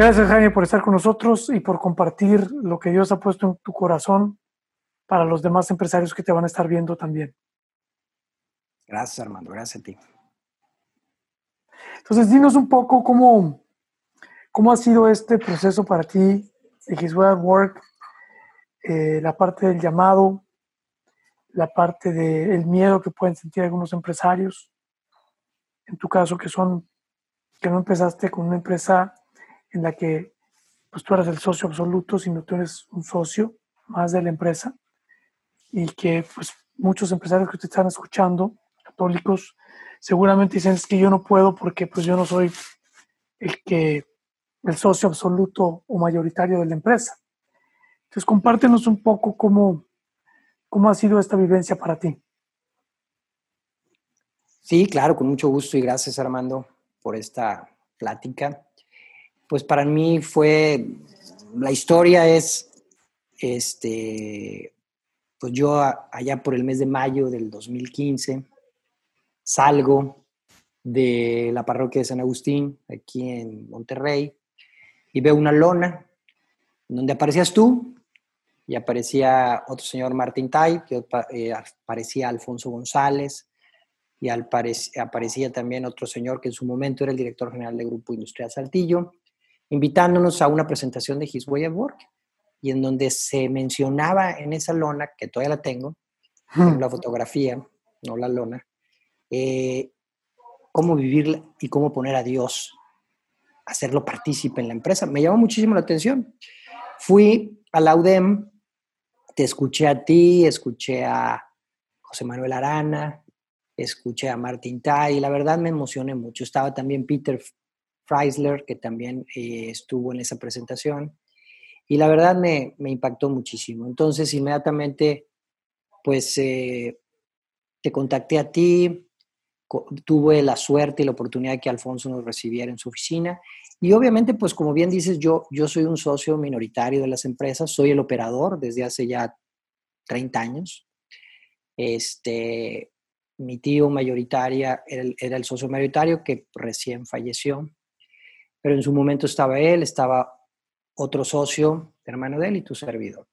Gracias Jaime por estar con nosotros y por compartir lo que Dios ha puesto en tu corazón para los demás empresarios que te van a estar viendo también. Gracias Armando, gracias a ti. Entonces, dinos un poco cómo, cómo ha sido este proceso para ti de His Way at Work, eh, la parte del llamado, la parte del miedo que pueden sentir algunos empresarios, en tu caso que son, que no empezaste con una empresa en la que pues tú eras el socio absoluto, sino tú eres un socio más de la empresa y que pues muchos empresarios que te están escuchando, católicos, seguramente dicen es que yo no puedo porque pues yo no soy el que el socio absoluto o mayoritario de la empresa. Entonces compártenos un poco cómo, cómo ha sido esta vivencia para ti. Sí, claro, con mucho gusto y gracias Armando por esta plática pues para mí fue, la historia es, este, pues yo allá por el mes de mayo del 2015 salgo de la parroquia de San Agustín, aquí en Monterrey, y veo una lona donde aparecías tú y aparecía otro señor Martín Tai, que eh, aparecía Alfonso González, y aparecía también otro señor que en su momento era el director general del Grupo Industrial Saltillo, invitándonos a una presentación de His Way of Work, y en donde se mencionaba en esa lona, que todavía la tengo, en la fotografía, no la lona, eh, cómo vivir y cómo poner a Dios, hacerlo partícipe en la empresa. Me llamó muchísimo la atención. Fui a la UDEM, te escuché a ti, escuché a José Manuel Arana, escuché a Martín Tai, y la verdad me emocioné mucho. Estaba también Peter Chrysler, que también eh, estuvo en esa presentación. Y la verdad me, impactó muchísimo. Entonces, inmediatamente, pues, eh, te contacté a ti, tuve la suerte y la oportunidad de que Alfonso nos recibiera en su oficina. Y obviamente, pues como bien dices, yo, yo soy un socio minoritario de las empresas, soy el operador desde hace ya 30 años. Este, mi tío mayoritaria era el, era el socio mayoritario que recién falleció pero en su momento estaba él, estaba otro socio, hermano de él y tu servidor.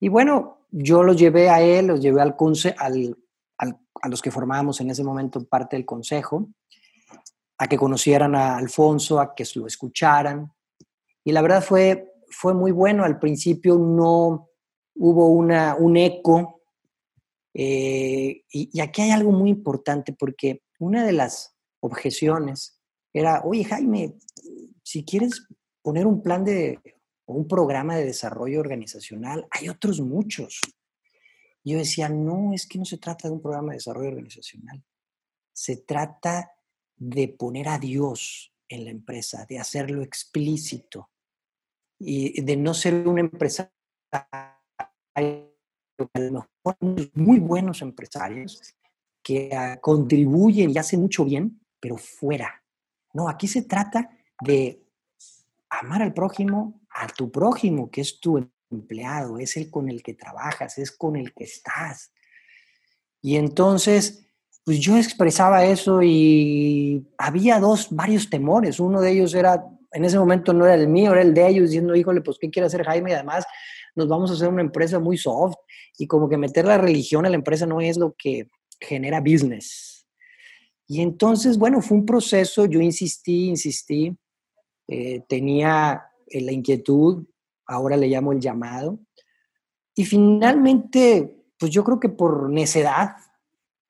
Y bueno, yo los llevé a él, los llevé al, al, al, a los que formábamos en ese momento parte del consejo, a que conocieran a Alfonso, a que lo escucharan. Y la verdad fue, fue muy bueno. Al principio no hubo una, un eco. Eh, y, y aquí hay algo muy importante porque una de las objeciones era, oye Jaime, si quieres poner un plan de o un programa de desarrollo organizacional, hay otros muchos. Yo decía, no, es que no se trata de un programa de desarrollo organizacional. Se trata de poner a Dios en la empresa, de hacerlo explícito y de no ser una empresa a lo mejor muy buenos empresarios que ah, contribuyen y hacen mucho bien, pero fuera. No, aquí se trata de amar al prójimo, a tu prójimo, que es tu empleado, es el con el que trabajas, es con el que estás. Y entonces, pues yo expresaba eso y había dos, varios temores. Uno de ellos era, en ese momento no era el mío, era el de ellos, diciendo, híjole, pues, ¿qué quiere hacer Jaime? Y además, nos vamos a hacer una empresa muy soft y como que meter la religión a la empresa no es lo que genera business. Y entonces, bueno, fue un proceso, yo insistí, insistí, eh, tenía eh, la inquietud, ahora le llamo el llamado, y finalmente, pues yo creo que por necedad,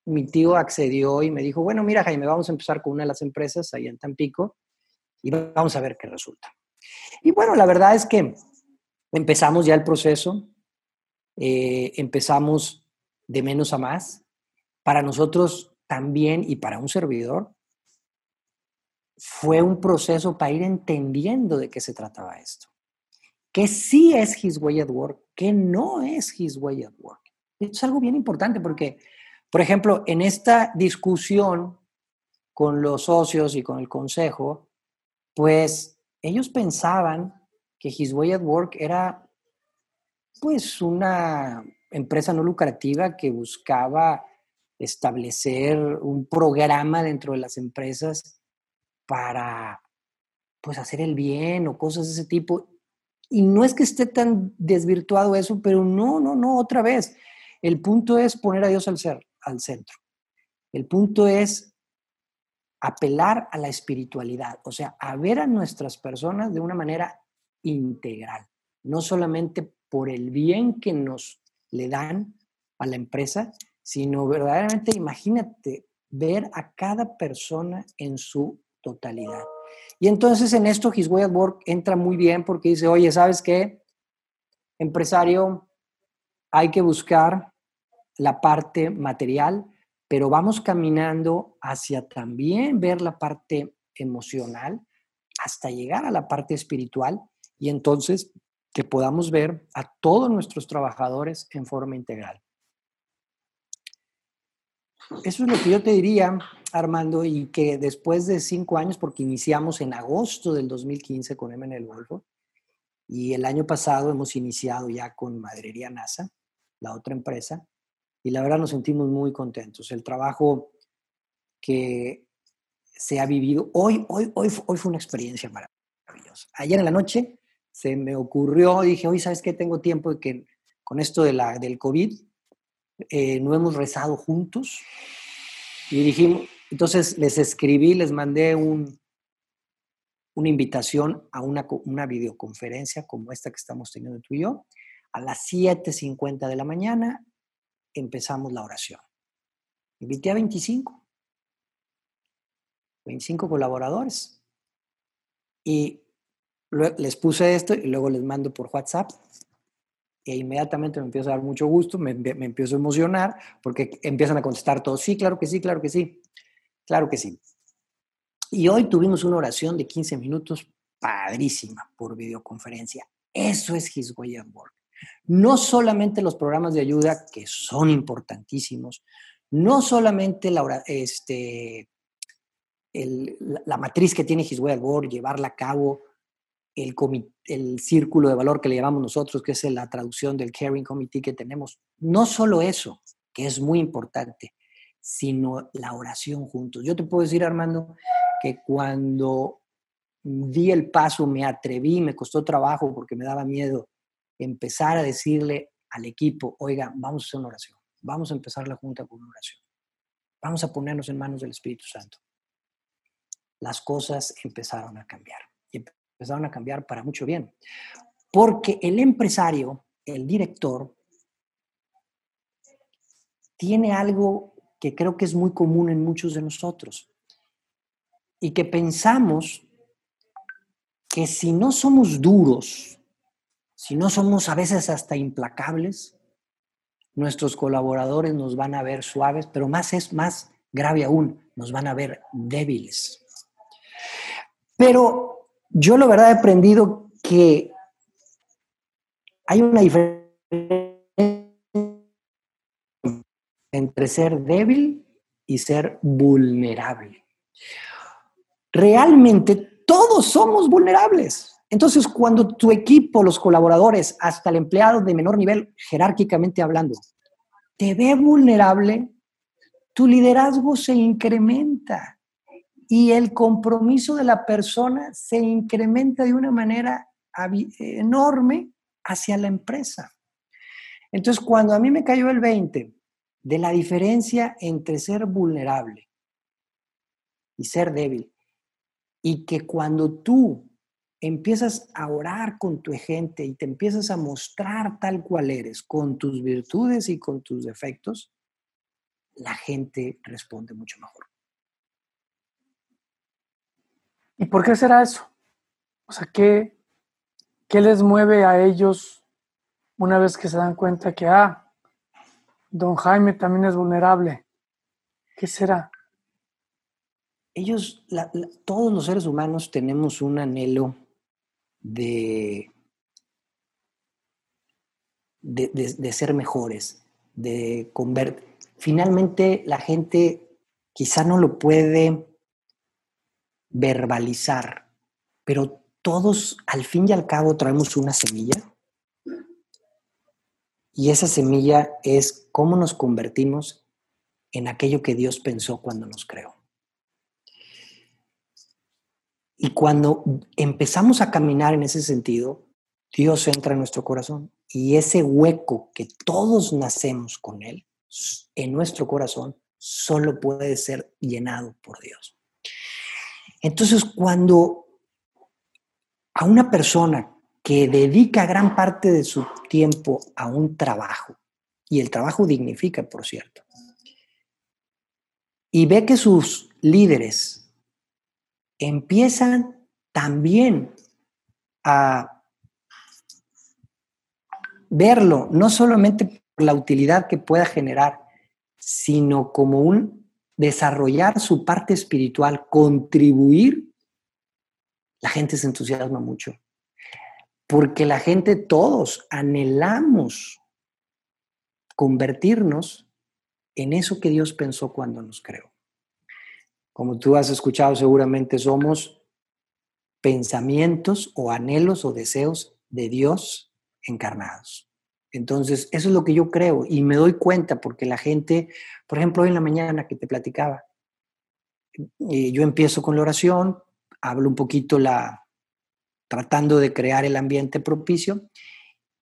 mi tío accedió y me dijo, bueno, mira Jaime, vamos a empezar con una de las empresas ahí en Tampico y vamos a ver qué resulta. Y bueno, la verdad es que empezamos ya el proceso, eh, empezamos de menos a más. Para nosotros también y para un servidor, fue un proceso para ir entendiendo de qué se trataba esto. Que sí es His Way at Work, que no es His Way at Work. Esto es algo bien importante porque, por ejemplo, en esta discusión con los socios y con el consejo, pues ellos pensaban que His Way at Work era pues una empresa no lucrativa que buscaba establecer un programa dentro de las empresas para pues hacer el bien o cosas de ese tipo. Y no es que esté tan desvirtuado eso, pero no, no, no, otra vez. El punto es poner a Dios al, ser, al centro. El punto es apelar a la espiritualidad, o sea, a ver a nuestras personas de una manera integral, no solamente por el bien que nos le dan a la empresa, sino verdaderamente imagínate ver a cada persona en su totalidad. Y entonces en esto His Way at Work entra muy bien porque dice, oye, ¿sabes qué? Empresario, hay que buscar la parte material, pero vamos caminando hacia también ver la parte emocional hasta llegar a la parte espiritual y entonces que podamos ver a todos nuestros trabajadores en forma integral. Eso es lo que yo te diría, Armando, y que después de cinco años, porque iniciamos en agosto del 2015 con M en el Golfo, y el año pasado hemos iniciado ya con Madrería NASA, la otra empresa, y la verdad nos sentimos muy contentos. El trabajo que se ha vivido, hoy, hoy, hoy, hoy fue una experiencia maravillosa. Ayer en la noche se me ocurrió, dije, hoy, ¿sabes qué? Tengo tiempo de que con esto de la, del COVID, eh, no hemos rezado juntos. Y dijimos, entonces les escribí, les mandé un, una invitación a una, una videoconferencia como esta que estamos teniendo tú y yo. A las 7.50 de la mañana empezamos la oración. Invité a 25. 25 colaboradores. Y les puse esto y luego les mando por WhatsApp e inmediatamente me empieza a dar mucho gusto, me, me, empiezo a emocionar porque empiezan a contestar todos, sí, claro que sí, claro que sí, claro que sí. Y hoy tuvimos una oración de 15 minutos padrísima por videoconferencia. Eso es His Way at Work. No solamente los programas de ayuda, que son importantísimos, no solamente la, este, el, la, matriz que tiene His Way at Work, llevarla a cabo, el, círculo de valor que le llamamos nosotros, que es la traducción del Caring Committee que tenemos. No solo eso, que es muy importante, sino la oración juntos. Yo te puedo decir, Armando, que cuando di el paso, me atreví, me costó trabajo porque me daba miedo empezar a decirle al equipo, oiga, vamos a hacer una oración, vamos a empezar la junta con una oración, vamos a ponernos en manos del Espíritu Santo. Las cosas empezaron a cambiar empezaron a cambiar para mucho bien. Porque el empresario, el director, tiene algo que creo que es muy común en muchos de nosotros y que pensamos que si no somos duros, si no somos a veces hasta implacables, nuestros colaboradores nos van a ver suaves, pero más es más grave aún, nos van a ver débiles. Pero yo la verdad he aprendido que hay una diferencia entre ser débil y ser vulnerable. Realmente todos somos vulnerables. Entonces, cuando tu equipo, los colaboradores, hasta el empleado de menor nivel, jerárquicamente hablando, te ve vulnerable, tu liderazgo se incrementa y el compromiso de la persona se incrementa de una manera enorme hacia la empresa. Entonces, cuando a mí me cayó el 20 de la diferencia entre ser vulnerable y ser débil, y que cuando tú empiezas a orar con tu gente y te empiezas a mostrar tal cual eres, con tus virtudes y con tus defectos, la gente responde mucho mejor. ¿Y por qué será eso? O sea, ¿qué, ¿qué les mueve a ellos una vez que se dan cuenta que, ah, don Jaime también es vulnerable? ¿Qué será? Ellos, todos los seres humanos tenemos un anhelo de, de, de ser mejores, de convertir. Finalmente, la gente quizá no lo puede verbalizar, pero todos al fin y al cabo traemos una semilla. Y esa semilla es cómo nos convertimos en aquello que Dios pensó cuando nos creó. Y cuando empezamos a caminar en ese sentido, Dios entra en nuestro corazón y ese hueco que todos nacemos con Él en nuestro corazón solo puede ser llenado por Dios. Entonces, cuando a una persona que dedica gran parte de su tiempo a un trabajo, y el trabajo dignifica, por cierto, y ve que sus líderes empiezan también a verlo, no solamente por la utilidad que pueda generar, sino como un desarrollar su parte espiritual, contribuir, la gente se entusiasma mucho. Porque la gente, todos anhelamos convertirnos en eso que Dios pensó cuando nos creó. Como tú has escuchado, seguramente somos pensamientos o anhelos o deseos de Dios encarnados. Entonces, eso es lo que yo creo y me doy cuenta porque la gente, por ejemplo, hoy en la mañana que te platicaba, eh, yo empiezo con la oración, hablo un poquito la, tratando de crear el ambiente propicio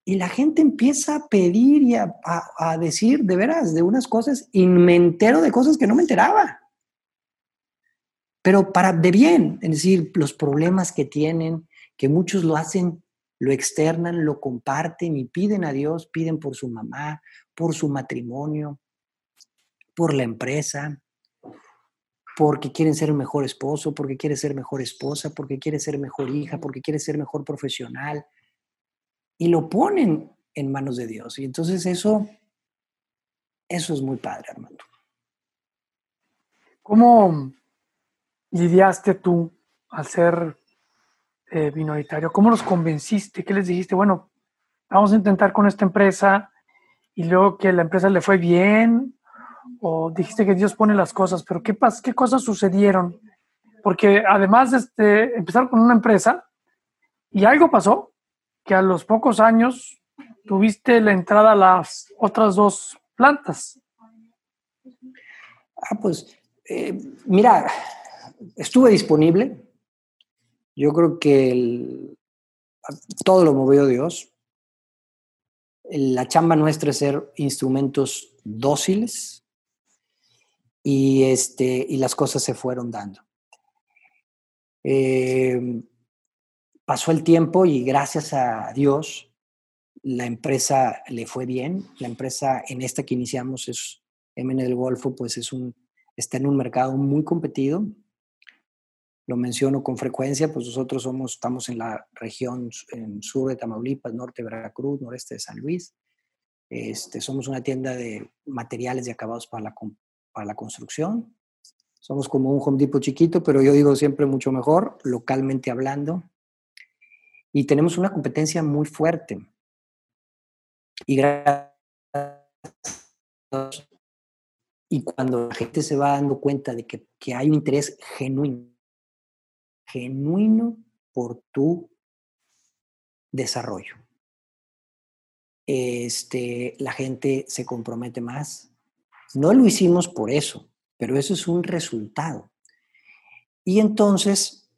y la gente empieza a pedir y a, a, decir de veras de unas cosas y me entero de cosas que no me enteraba. Pero para de bien, es decir, los problemas que tienen, que muchos lo hacen lo externan, lo comparten y piden a Dios, piden por su mamá, por su matrimonio, por la empresa, porque quieren ser mejor esposo, porque quiere ser mejor esposa, porque quiere ser mejor hija, porque quiere ser mejor profesional. Y lo ponen en manos de Dios. Y entonces eso, eso es muy padre, Armando. ¿Cómo lidiaste tú al ser eh, minoritario? ¿Cómo los convenciste? ¿Qué les dijiste? Bueno, vamos a intentar con esta empresa y luego que la empresa le fue bien o dijiste que Dios pone las cosas, pero ¿qué, qué cosas sucedieron? Porque además de este, empezar con una empresa y algo pasó que a los pocos años tuviste la entrada a las otras dos plantas. Ah, pues eh, mira, estuve disponible, yo creo que todo lo movió Dios. La chamba nuestra es ser instrumentos dóciles y, este, y las cosas se fueron dando. Em, pasó el tiempo y gracias a Dios la empresa le fue bien. La empresa en esta que iniciamos es MN del Golfo, pues es un, está en un mercado muy competido lo menciono con frecuencia, pues nosotros somos, estamos en la región en sur de Tamaulipas, norte de Veracruz, noreste de San Luis. Este, somos una tienda de materiales y acabados para la, para la construcción. Somos como un Home Depot chiquito, pero yo digo siempre mucho mejor, localmente hablando. Y tenemos una competencia muy fuerte. Y gracias y cuando la gente se va dando cuenta de que, que hay un interés genuino genuino por tu desarrollo. Este, la gente se compromete más. No lo hicimos por eso, pero eso es un resultado. Y entonces,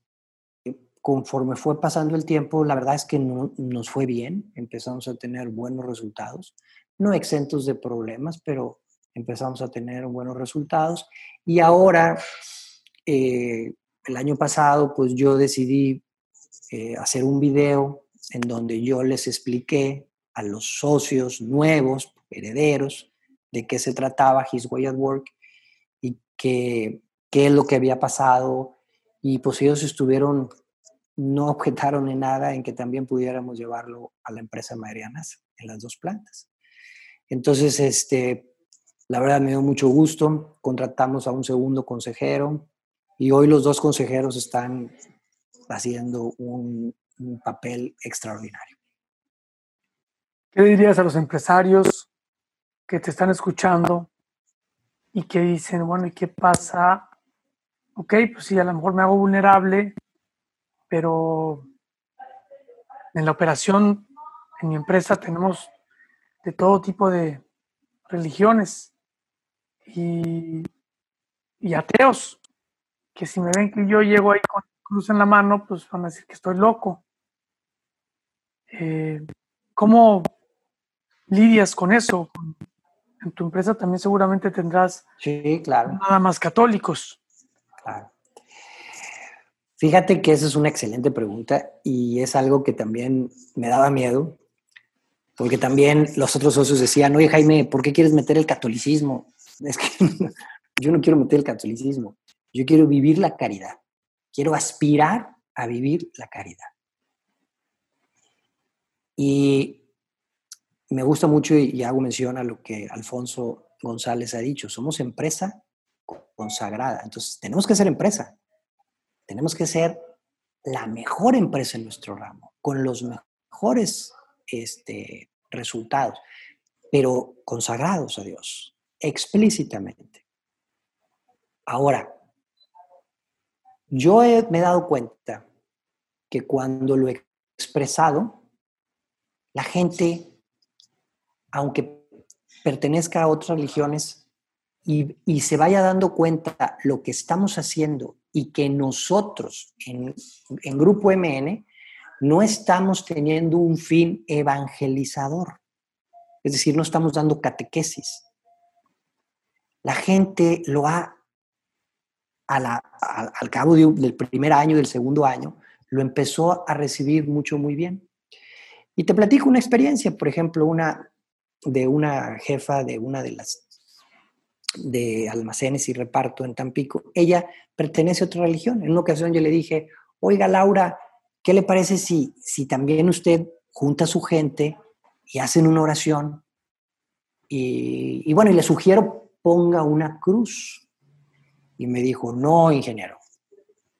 conforme fue pasando el tiempo, la verdad es que no, nos fue bien, empezamos a tener buenos resultados, no exentos de problemas, pero empezamos a tener buenos resultados. Y ahora, eh, el año pasado, pues yo decidí eh, hacer un video en donde yo les expliqué a los socios nuevos, herederos, de qué se trataba His Way at Work y qué, qué es lo que había pasado. Y pues ellos estuvieron, no objetaron en nada en que también pudiéramos llevarlo a la empresa Marianas en las dos plantas. Entonces, este, la verdad me dio mucho gusto. Contratamos a un segundo consejero, y hoy los dos consejeros están haciendo un, papel extraordinario. ¿Qué dirías a los empresarios que te están escuchando y que dicen, bueno, ¿y qué pasa? Ok, pues sí, a lo mejor me hago vulnerable, pero en la operación, en mi empresa, tenemos de todo tipo de religiones y, y ateos que si me ven que yo llego ahí con, cruz en la mano, pues van a decir que estoy loco. Eh, ¿Cómo lidias con eso? En tu empresa también seguramente tendrás sí, claro. nada más católicos. Claro. Fíjate que esa es una excelente pregunta y es algo que también me daba miedo, porque también los otros socios decían, oye Jaime, ¿por qué quieres meter el catolicismo? Es que yo no quiero meter el catolicismo, yo quiero vivir la caridad, quiero aspirar a vivir la caridad. Y me gusta mucho y hago mención a lo que Alfonso González ha dicho, somos empresa consagrada, entonces tenemos que ser empresa, tenemos que ser la mejor empresa en nuestro ramo, con los mejores este, resultados, pero consagrados a Dios, explícitamente. Ahora, yo me he dado cuenta que cuando lo he expresado, la gente, aunque pertenezca a otras religiones y, y, se vaya dando cuenta lo que estamos haciendo y que nosotros en, en Grupo MN no estamos teniendo un fin evangelizador. Es decir, no estamos dando catequesis. La gente lo ha, al cabo del primer año, del segundo año, lo empezó a recibir mucho, muy bien. Y te platico una experiencia, por ejemplo, una de una jefa de una de las de almacenes y reparto en Tampico. Ella pertenece a otra religión. En una ocasión yo le dije, oiga Laura, ¿qué le parece si, si también usted junta a su gente y hacen una oración? Y, y bueno, y le sugiero ponga una cruz. Y me dijo, no, ingeniero,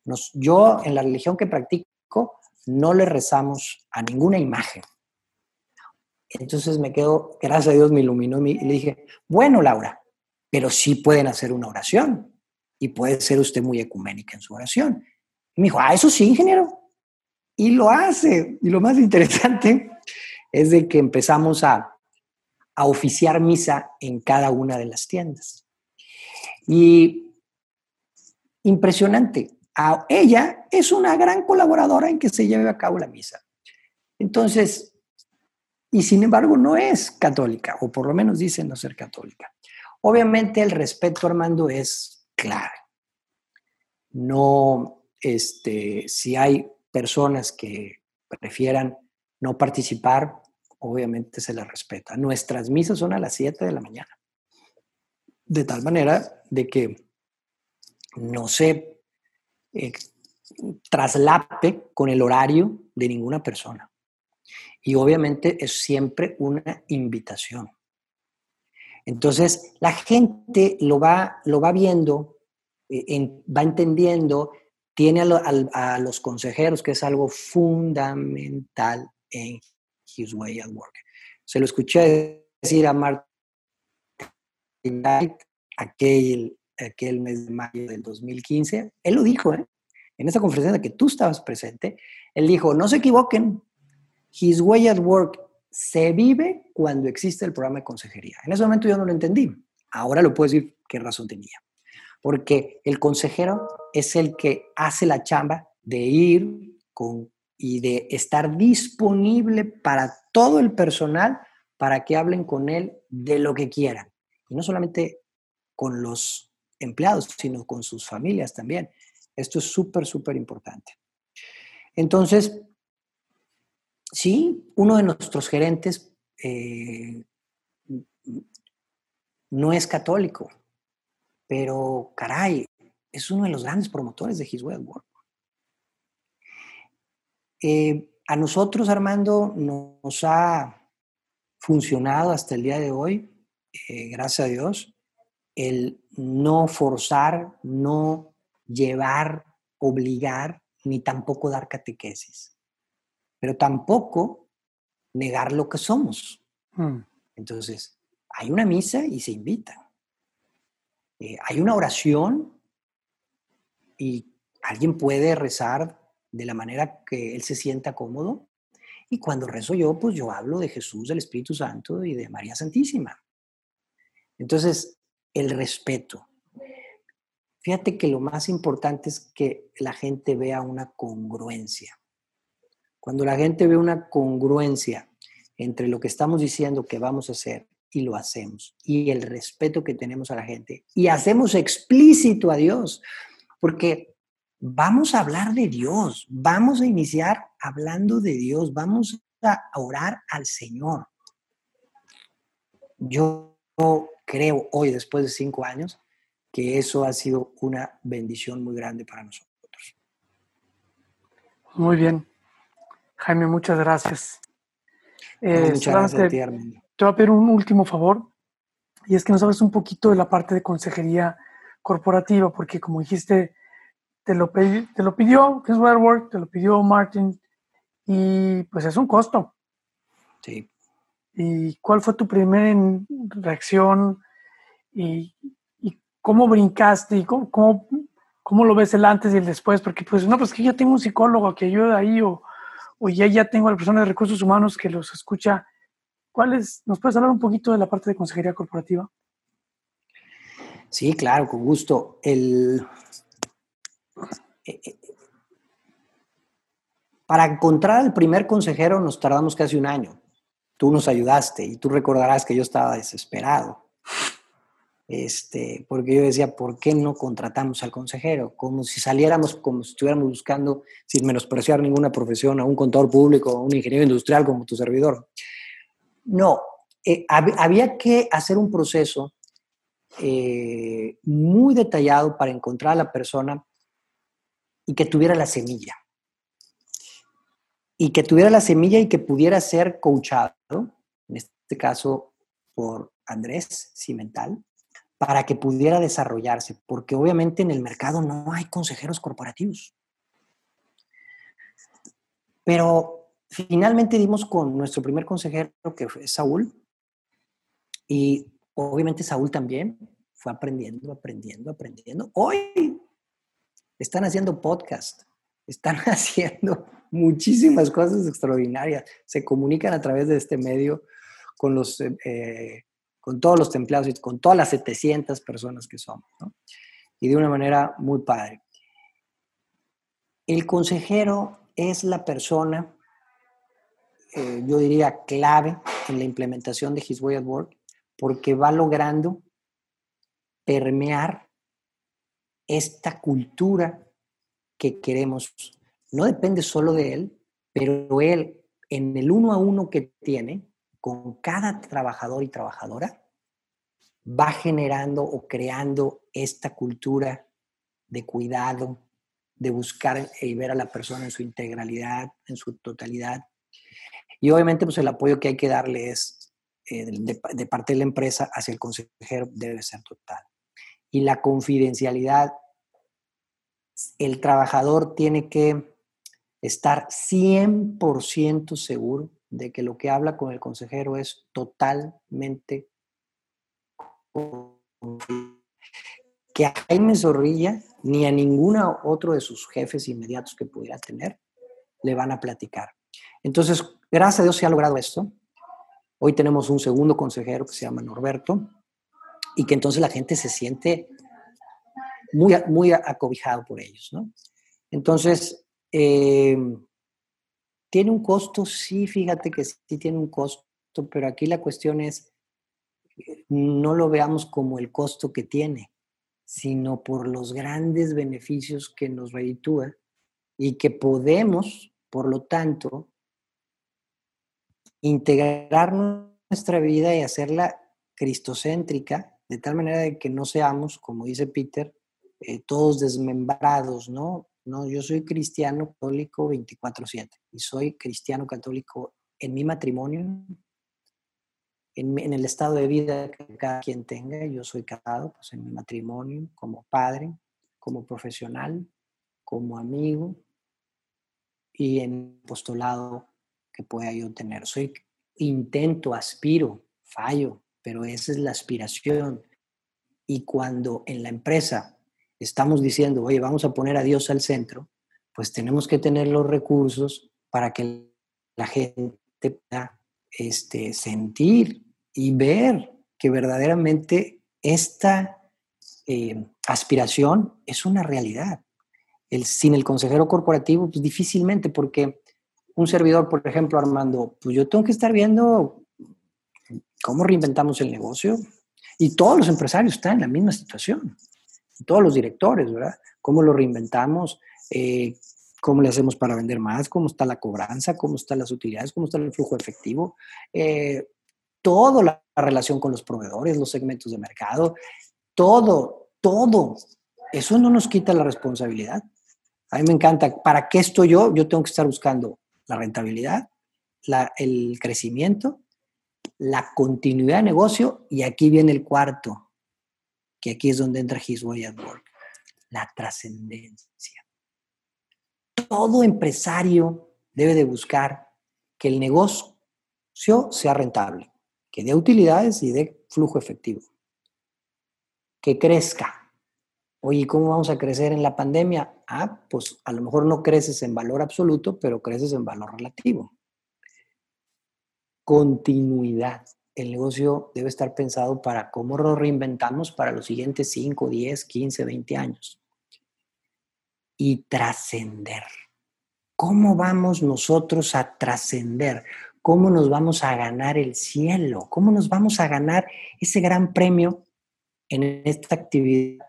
Nos, yo en la religión que practico no le rezamos a ninguna imagen. Entonces me quedo, gracias a Dios me iluminó y le dije, bueno, Laura, pero sí pueden hacer una oración y puede ser usted muy ecuménica en su oración. Y me dijo, ah, eso sí, ingeniero. Y lo hace. Y lo más interesante es de que empezamos a, a oficiar misa en cada una de las tiendas. Y impresionante ella es una gran colaboradora en que se lleve a cabo la misa. Entonces, y sin embargo no es católica, o por lo menos dice no ser católica. Obviamente el respeto, Armando, es claro. No, este, si hay personas que prefieran no participar, obviamente se les respeta. Nuestras misas son a las 7 de la mañana. De tal manera de que no se eh, traslape con el horario de ninguna persona. Y obviamente es siempre una invitación. Entonces, la gente lo va, lo va viendo, eh, va entendiendo, tiene a, los consejeros, que es algo fundamental en His Way at Work. Se lo escuché decir a Martin Knight, aquel aquel mes de mayo del 2015, él lo dijo, ¿eh? en esa conferencia en la que tú estabas presente, él dijo, no se equivoquen, His Way at Work se vive cuando existe el programa de consejería. En ese momento yo no lo entendí, ahora lo puedo decir qué razón tenía, porque el consejero es el que hace la chamba de ir con, y de estar disponible para todo el personal para que hablen con él de lo que quieran. Y no solamente con los empleados, sino con sus familias también. Esto es súper, súper importante. Entonces, sí, uno de nuestros gerentes eh, no es católico, pero caray, es uno de los grandes promotores de His Way Work. Eh, a nosotros, Armando, nos ha funcionado hasta el día de hoy, eh, gracias a Dios, el no forzar, no llevar, obligar, ni tampoco dar catequesis, pero tampoco negar lo que somos. Mm. Entonces, hay una misa y se invita. Eh, hay una oración y alguien puede rezar de la manera que él se sienta cómodo. Y cuando rezo yo, pues yo hablo de Jesús, del Espíritu Santo y de María Santísima. Entonces, el respeto. Fíjate que lo más importante es que la gente vea una congruencia. Cuando la gente ve una congruencia entre lo que estamos diciendo que vamos a hacer y lo hacemos, y el respeto que tenemos a la gente, y hacemos explícito a Dios, porque vamos a hablar de Dios, vamos a iniciar hablando de Dios, vamos a orar al Señor. Yo creo hoy, después de cinco años, que eso ha sido una bendición muy grande para nosotros. Muy bien. Jaime, muchas gracias. Eh, muchas gracias a ti, Te voy a pedir un último favor, y es que nos hables un poquito de la parte de consejería corporativa, porque como dijiste, te lo, te lo pidió Chris Work, te lo pidió Martin, y pues es un costo. Sí. ¿Y cuál fue tu primera reacción? ¿Y, cómo brincaste? ¿Y cómo, cómo, lo ves el antes y el después? Porque pues no, pues que ya tengo un psicólogo que ayuda ahí o, o ya, ya tengo a la persona de recursos humanos que los escucha. ¿Cuáles? ¿Nos puedes hablar un poquito de la parte de consejería corporativa? Sí, claro, con gusto. El, para encontrar al primer consejero nos tardamos casi un año. Tú nos ayudaste y tú recordarás que yo estaba desesperado. Este, porque yo decía, ¿por qué no contratamos al consejero? Como si saliéramos, como si estuviéramos buscando, sin menospreciar ninguna profesión, a un contador público, a un ingeniero industrial como tu servidor. No, eh, había que hacer un proceso eh, muy detallado para encontrar a la persona y que tuviera la semilla y que tuviera la semilla y que pudiera ser coachado, en este caso por Andrés Cimental, para que pudiera desarrollarse, porque obviamente en el mercado no hay consejeros corporativos. Pero finalmente dimos con nuestro primer consejero, que fue Saúl, y obviamente Saúl también fue aprendiendo, aprendiendo, aprendiendo. Hoy están haciendo podcast, están haciendo muchísimas cosas extraordinarias. Se comunican a través de este medio con, los, eh, eh, con todos los empleados y con todas las 700 personas que somos. Y de una manera muy padre. El consejero es la persona, eh, yo diría, clave en la implementación de His Way at Work, porque va logrando permear esta cultura que queremos no depende solo de él, pero él en el uno a uno que tiene con cada trabajador y trabajadora va generando o creando esta cultura de cuidado, de buscar y ver a la persona en su integralidad, en su totalidad. Y obviamente pues el apoyo que hay que darle es eh, de parte de la empresa hacia el consejero debe ser total. Y la confidencialidad, el trabajador tiene que estar 100% seguro de que lo que habla con el consejero es totalmente que a Jaime Zorrilla ni a ninguno otro de sus jefes inmediatos que pudiera tener le van a platicar. Entonces, gracias a Dios se ha logrado esto. Hoy tenemos un segundo consejero que se llama Norberto y que entonces la gente se siente muy, muy acobijado por ellos, ¿no? Entonces, eh, ¿Tiene un costo? Sí, fíjate que sí tiene un costo, pero aquí la cuestión es, no lo veamos como el costo que tiene, sino por los grandes beneficios que nos reditúa y que podemos, por lo tanto, integrar nuestra vida y hacerla cristocéntrica, de tal manera de que no seamos, como dice Peter, eh, todos desmembrados, ¿no? No, yo soy cristiano católico 24/7 y soy cristiano católico en mi matrimonio, en, el estado de vida que cada quien tenga. Yo soy casado, pues en mi matrimonio, como padre, como profesional, como amigo y en apostolado que pueda yo tener. Soy intento, aspiro, fallo, pero esa es la aspiración. Y cuando en la empresa estamos diciendo, oye, vamos a poner a Dios al centro, pues tenemos que tener los recursos para que la gente pueda este, sentir y ver que verdaderamente esta eh, aspiración, es una realidad. El, sin el consejero corporativo, pues difícilmente, porque un servidor, por ejemplo, Armando, pues yo tengo que estar viendo cómo reinventamos el negocio. Y todos los empresarios están en la misma situación. Todos los directores, ¿verdad? ¿Cómo lo reinventamos? Eh, ¿Cómo le hacemos para vender más? ¿Cómo está la cobranza? ¿Cómo están las utilidades? ¿Cómo está el flujo efectivo? Eh, toda la relación con los proveedores, los segmentos de mercado, todo, todo. Eso no nos quita la responsabilidad. A mí me encanta. ¿Para qué estoy yo? Yo tengo que estar buscando la rentabilidad, el crecimiento, la continuidad de negocio y aquí viene el cuarto, que aquí es donde entra His Way at Work, la trascendencia. Todo empresario debe de buscar que el negocio sea rentable, que dé utilidades y dé flujo efectivo, que crezca. Oye, ¿cómo vamos a crecer en la pandemia? Ah, pues a lo mejor no creces en valor absoluto, pero creces en valor relativo. Continuidad. El negocio debe estar pensado para cómo lo reinventamos para los siguientes 5, 10, 15, 20 años. Y trascender. ¿Cómo vamos nosotros a trascender? ¿Cómo nos vamos a ganar el cielo? ¿Cómo nos vamos a ganar ese gran premio en esta actividad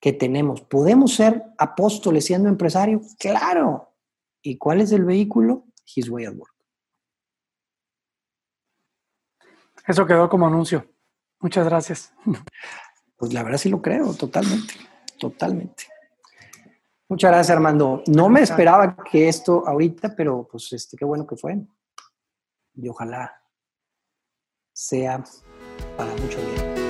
que tenemos. ¿Podemos ser apóstoles siendo empresarios? Claro. ¿Y cuál es el vehículo? His Way at Work. Eso quedó como anuncio. Muchas gracias. Pues la verdad sí lo creo, totalmente, totalmente. Muchas gracias, Armando. No me esperaba que esto ahorita, pero pues este, qué bueno que fue. Y ojalá sea para mucho bien.